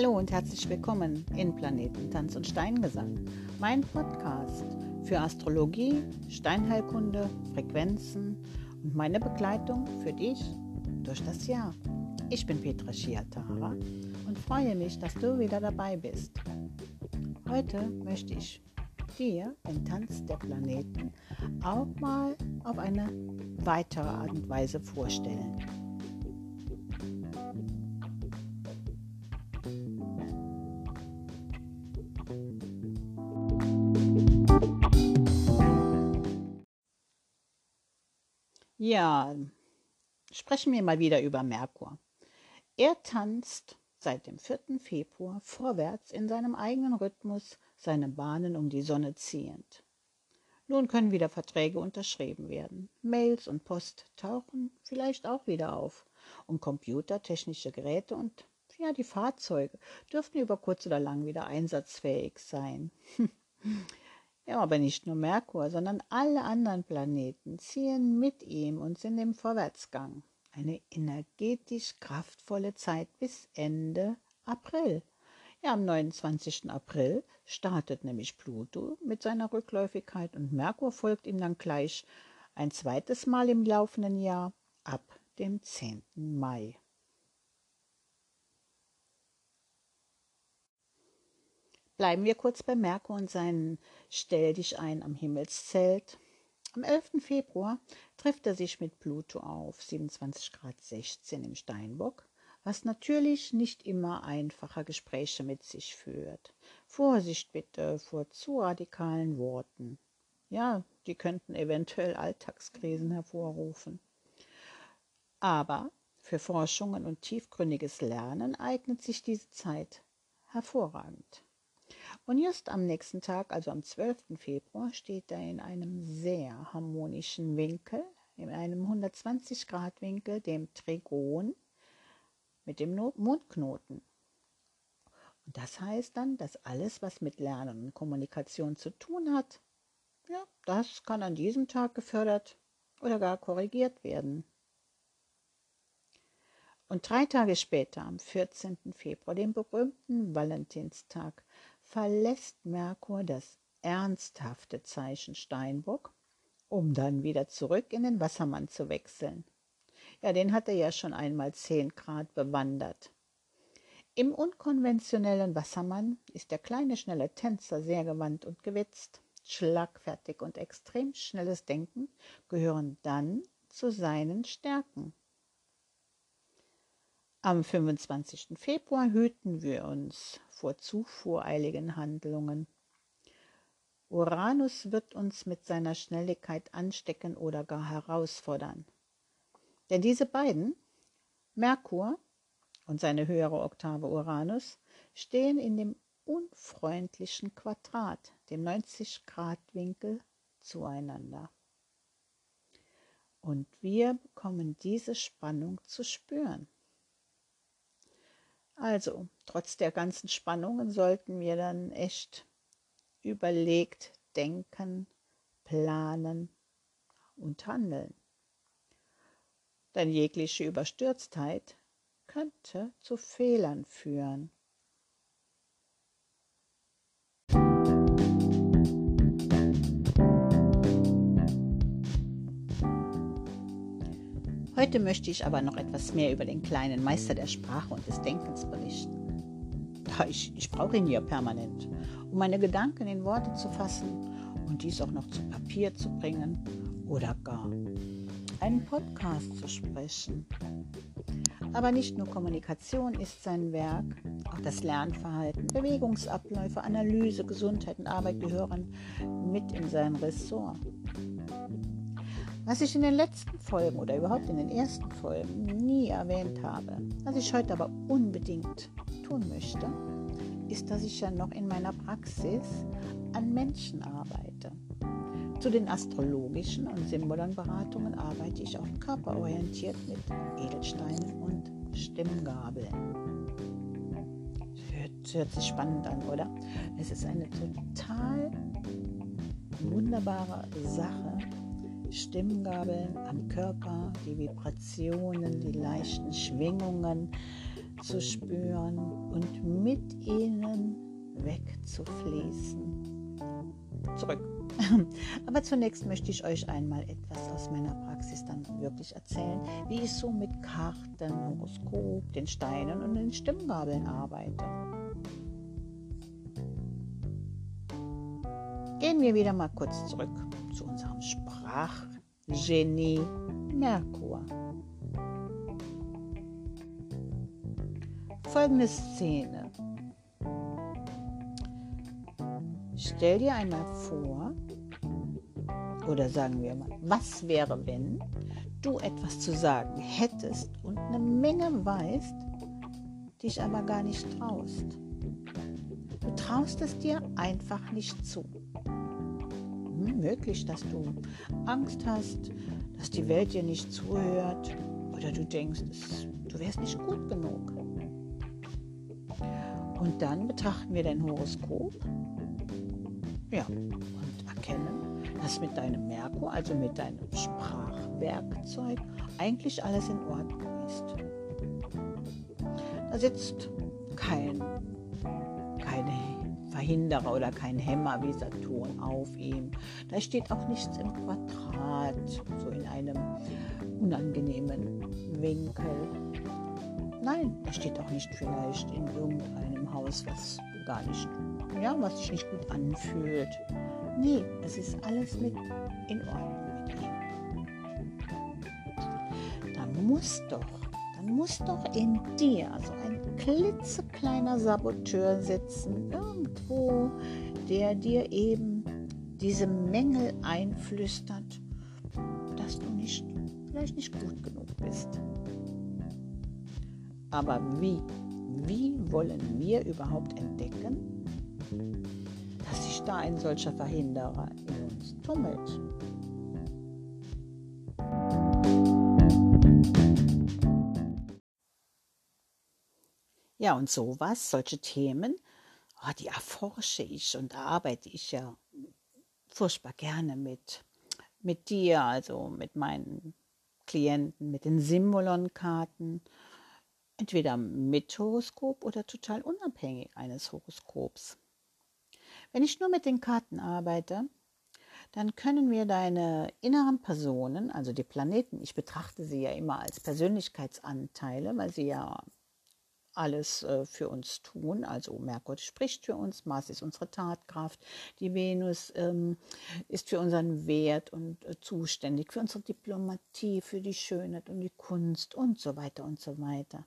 Hallo und herzlich willkommen in Planeten Tanz und Steingesang, mein Podcast für Astrologie, Steinheilkunde, Frequenzen und meine Begleitung für dich durch das Jahr. Ich bin Petra Schiatara und freue mich, dass du wieder dabei bist. Heute möchte ich dir den Tanz der Planeten auch mal auf eine weitere Art und Weise vorstellen. Ja, sprechen wir mal wieder über Merkur. Er tanzt seit dem 4. Februar vorwärts in seinem eigenen Rhythmus, seine Bahnen um die Sonne ziehend. Nun können wieder Verträge unterschrieben werden. Mails und Post tauchen vielleicht auch wieder auf. Und Computer, technische Geräte und ja, die Fahrzeuge dürften über kurz oder lang wieder einsatzfähig sein. Ja, aber nicht nur Merkur, sondern alle anderen Planeten ziehen mit ihm und sind im Vorwärtsgang. Eine energetisch kraftvolle Zeit bis Ende April. Ja, am 29. April startet nämlich Pluto mit seiner Rückläufigkeit und Merkur folgt ihm dann gleich ein zweites Mal im laufenden Jahr ab dem 10. Mai. Bleiben wir kurz bei Merkur und seinen Stell dich ein am Himmelszelt. Am 11. Februar trifft er sich mit Pluto auf 27 Grad 16 im Steinbock, was natürlich nicht immer einfache Gespräche mit sich führt. Vorsicht bitte vor zu radikalen Worten. Ja, die könnten eventuell Alltagskrisen hervorrufen. Aber für Forschungen und tiefgründiges Lernen eignet sich diese Zeit hervorragend. Und just am nächsten Tag, also am 12. Februar, steht er in einem sehr harmonischen Winkel, in einem 120 Grad Winkel, dem Trigon mit dem Mondknoten. Und das heißt dann, dass alles, was mit Lernen und Kommunikation zu tun hat, ja, das kann an diesem Tag gefördert oder gar korrigiert werden. Und drei Tage später, am 14. Februar, dem berühmten Valentinstag, verlässt Merkur das ernsthafte Zeichen Steinbock, um dann wieder zurück in den Wassermann zu wechseln. Ja, den hat er ja schon einmal zehn Grad bewandert. Im unkonventionellen Wassermann ist der kleine schnelle Tänzer sehr gewandt und gewitzt. Schlagfertig und extrem schnelles Denken gehören dann zu seinen Stärken. Am 25. Februar hüten wir uns vor zu voreiligen Handlungen. Uranus wird uns mit seiner Schnelligkeit anstecken oder gar herausfordern. Denn diese beiden, Merkur und seine höhere Oktave Uranus, stehen in dem unfreundlichen Quadrat, dem 90-Grad-Winkel, zueinander. Und wir bekommen diese Spannung zu spüren. Also, trotz der ganzen Spannungen sollten wir dann echt überlegt denken, planen und handeln. Denn jegliche Überstürztheit könnte zu Fehlern führen. Heute möchte ich aber noch etwas mehr über den kleinen Meister der Sprache und des Denkens berichten. Ich, ich brauche ihn ja permanent, um meine Gedanken in Worte zu fassen und dies auch noch zu Papier zu bringen oder gar einen Podcast zu sprechen. Aber nicht nur Kommunikation ist sein Werk, auch das Lernverhalten, Bewegungsabläufe, Analyse, Gesundheit und Arbeit gehören mit in sein Ressort. Was ich in den letzten Folgen oder überhaupt in den ersten Folgen nie erwähnt habe, was ich heute aber unbedingt tun möchte, ist, dass ich ja noch in meiner Praxis an Menschen arbeite. Zu den astrologischen und Symbolenberatungen arbeite ich auch körperorientiert mit Edelsteinen und Stimmgabeln. Hört, hört sich spannend an, oder? Es ist eine total wunderbare Sache, Stimmgabeln am Körper, die Vibrationen, die leichten Schwingungen zu spüren und mit ihnen wegzufließen. Zurück. Aber zunächst möchte ich euch einmal etwas aus meiner Praxis dann wirklich erzählen, wie ich so mit Karten, Horoskop, den Steinen und den Stimmgabeln arbeite. Gehen wir wieder mal kurz zurück zu unserem Sprachgenie Merkur. Folgende Szene. Stell dir einmal vor, oder sagen wir mal, was wäre, wenn du etwas zu sagen hättest und eine Menge weißt, dich aber gar nicht traust. Du traust es dir einfach nicht zu. Möglich, dass du Angst hast, dass die Welt dir nicht zuhört oder du denkst, du wärst nicht gut genug. Und dann betrachten wir dein Horoskop ja, und erkennen, dass mit deinem Merkur, also mit deinem Sprachwerkzeug, eigentlich alles in Ordnung ist. Da sitzt kein, Verhinderer oder kein Hämmer wie Saturn auf ihm. Da steht auch nichts im Quadrat, so in einem unangenehmen Winkel. Nein, er steht auch nicht vielleicht in irgendeinem Haus, was gar nicht, ja, was sich nicht gut anfühlt. Nee, es ist alles mit in Ordnung mit ihm. Dann muss doch, dann muss doch in dir so ein klitzekleiner Saboteur sitzen, irgendwo, der dir eben diese Mängel einflüstert, dass du nicht, vielleicht nicht gut genug bist. Aber wie? Wie wollen wir überhaupt entdecken, dass sich da ein solcher Verhinderer in uns tummelt? Ja, und sowas, solche Themen, oh, die erforsche ich und arbeite ich ja furchtbar gerne mit, mit dir, also mit meinen Klienten, mit den Simulon-Karten entweder mit Horoskop oder total unabhängig eines Horoskops. Wenn ich nur mit den Karten arbeite, dann können wir deine inneren Personen, also die Planeten, ich betrachte sie ja immer als Persönlichkeitsanteile, weil sie ja alles äh, für uns tun. Also Merkur spricht für uns, Mars ist unsere Tatkraft, die Venus ähm, ist für unseren Wert und äh, zuständig, für unsere Diplomatie, für die Schönheit und die Kunst und so weiter und so weiter.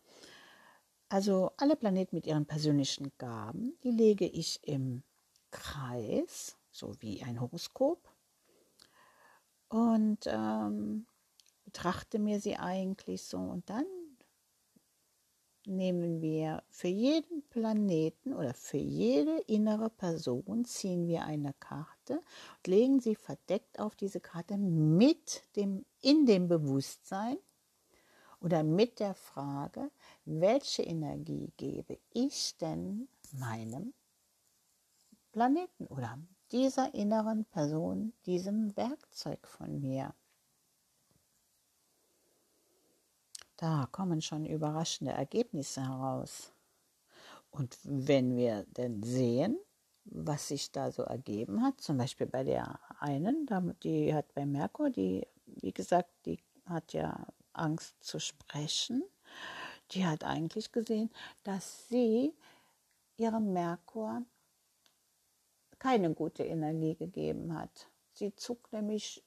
Also alle Planeten mit ihren persönlichen Gaben, die lege ich im Kreis, so wie ein Horoskop. Und ähm, betrachte mir sie eigentlich so und dann nehmen wir für jeden Planeten oder für jede innere Person ziehen wir eine Karte und legen sie verdeckt auf diese Karte mit dem in dem Bewusstsein oder mit der Frage, welche Energie gebe ich denn meinem Planeten oder dieser inneren Person, diesem Werkzeug von mir? Da kommen schon überraschende Ergebnisse heraus. Und wenn wir denn sehen, was sich da so ergeben hat, zum Beispiel bei der einen, die hat bei Merkur, die, wie gesagt, die hat ja Angst zu sprechen, die hat eigentlich gesehen, dass sie ihrem Merkur keine gute Energie gegeben hat. Sie zog nämlich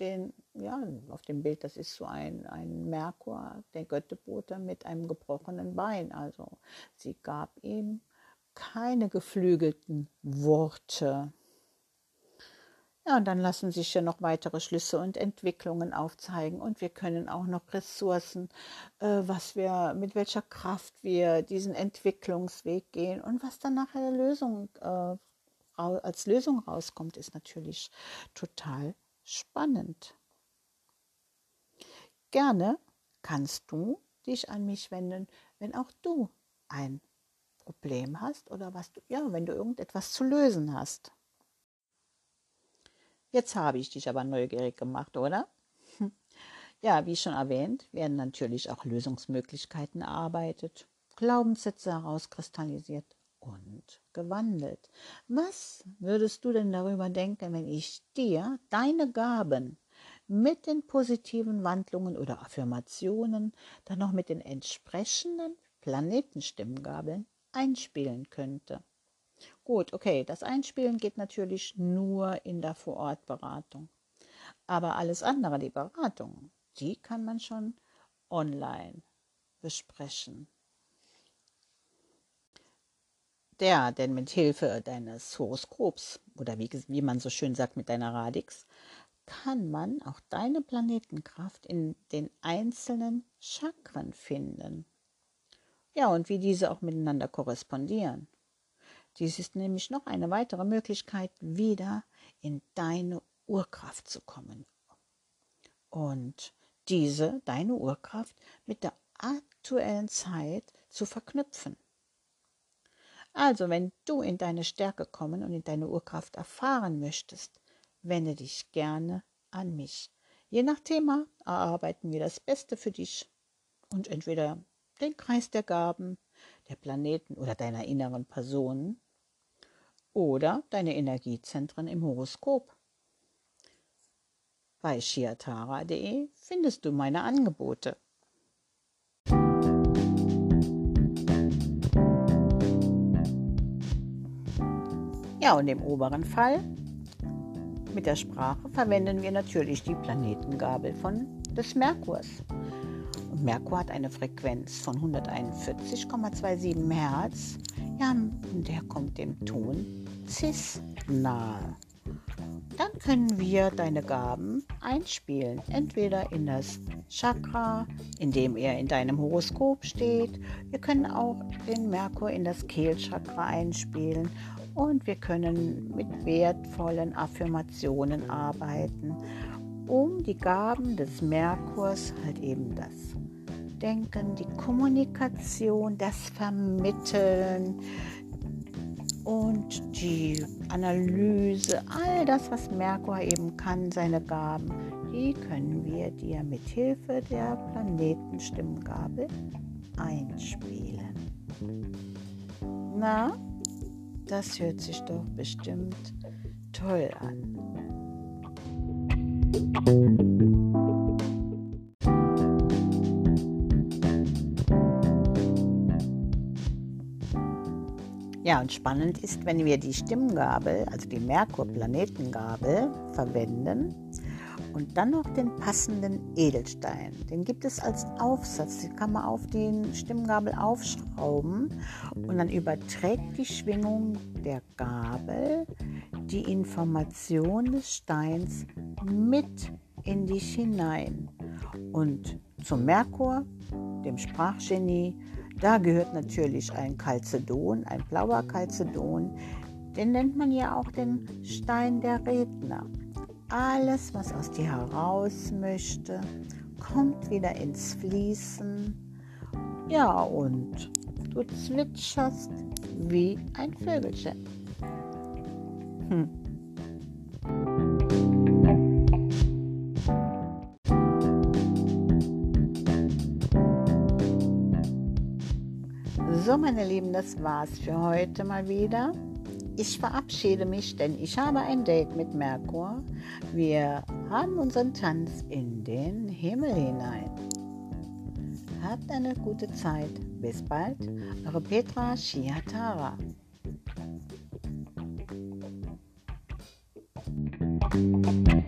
den, ja, auf dem Bild, das ist so ein, ein Merkur, der Göttebote mit einem gebrochenen Bein. Also sie gab ihm keine geflügelten Worte. Ja, und dann lassen sich ja noch weitere Schlüsse und Entwicklungen aufzeigen und wir können auch noch Ressourcen, äh, was wir, mit welcher Kraft wir diesen Entwicklungsweg gehen und was dann nachher Lösung, äh, als Lösung rauskommt, ist natürlich total spannend. Gerne kannst du dich an mich wenden, wenn auch du ein Problem hast oder was du, ja, wenn du irgendetwas zu lösen hast. Jetzt habe ich dich aber neugierig gemacht, oder? Ja, wie schon erwähnt, werden natürlich auch Lösungsmöglichkeiten erarbeitet. Glaubenssätze herauskristallisiert und gewandelt. Was würdest du denn darüber denken, wenn ich dir deine Gaben mit den positiven Wandlungen oder Affirmationen, dann noch mit den entsprechenden Planetenstimmgabeln einspielen könnte? Gut, okay, das Einspielen geht natürlich nur in der Vorortberatung. Aber alles andere, die Beratung, die kann man schon online besprechen. Der, denn mit Hilfe deines Horoskops oder wie, wie man so schön sagt mit deiner Radix, kann man auch deine Planetenkraft in den einzelnen Chakren finden. Ja, und wie diese auch miteinander korrespondieren. Dies ist nämlich noch eine weitere Möglichkeit, wieder in deine Urkraft zu kommen. Und diese, deine Urkraft, mit der aktuellen Zeit zu verknüpfen. Also, wenn du in deine Stärke kommen und in deine Urkraft erfahren möchtest, wende dich gerne an mich. Je nach Thema erarbeiten wir das Beste für dich und entweder den Kreis der Gaben, der Planeten oder deiner inneren Personen oder deine Energiezentren im Horoskop. Bei shiatara.de findest du meine Angebote. Ja, und im oberen Fall mit der Sprache verwenden wir natürlich die Planetengabel von des Merkurs. Und Merkur hat eine Frequenz von 141,27 Hertz. Ja, und der kommt dem Ton Cis nahe. Dann können wir deine Gaben einspielen, entweder in das Chakra, in dem er in deinem Horoskop steht. Wir können auch den Merkur in das Kehlchakra einspielen und wir können mit wertvollen Affirmationen arbeiten, um die Gaben des Merkurs halt eben das Denken, die Kommunikation, das Vermitteln und die Analyse, all das, was Merkur eben kann, seine Gaben, die können wir dir mit Hilfe der Planetenstimmgabel einspielen. Na, das hört sich doch bestimmt toll an. Ja, und spannend ist, wenn wir die Stimmgabel, also die Merkur-Planetengabel, verwenden und dann noch den passenden Edelstein. Den gibt es als Aufsatz, den kann man auf den Stimmgabel aufschrauben und dann überträgt die Schwingung der Gabel die Information des Steins mit in dich hinein. Und zum Merkur, dem Sprachgenie, da gehört natürlich ein Calcedon, ein blauer Calcedon. Den nennt man ja auch den Stein der Redner. Alles, was aus dir heraus möchte, kommt wieder ins Fließen. Ja, und du zwitscherst wie ein Vögelchen. Hm. So, meine Lieben, das war's für heute mal wieder. Ich verabschiede mich, denn ich habe ein Date mit Merkur. Wir haben unseren Tanz in den Himmel hinein. Habt eine gute Zeit. Bis bald. Eure Petra Shiatara. Thank.